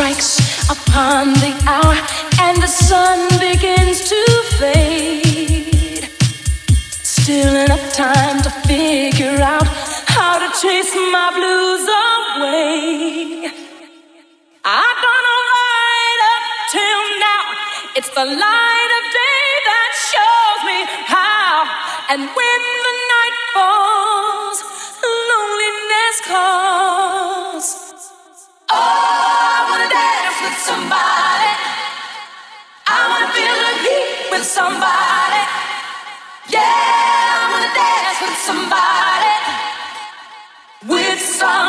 strikes upon the hour and the sun begins to fade. Still enough time to figure out how to chase my blues away. I don't know right up till now. It's the light of day that shows me how and where.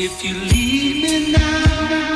If you leave me now.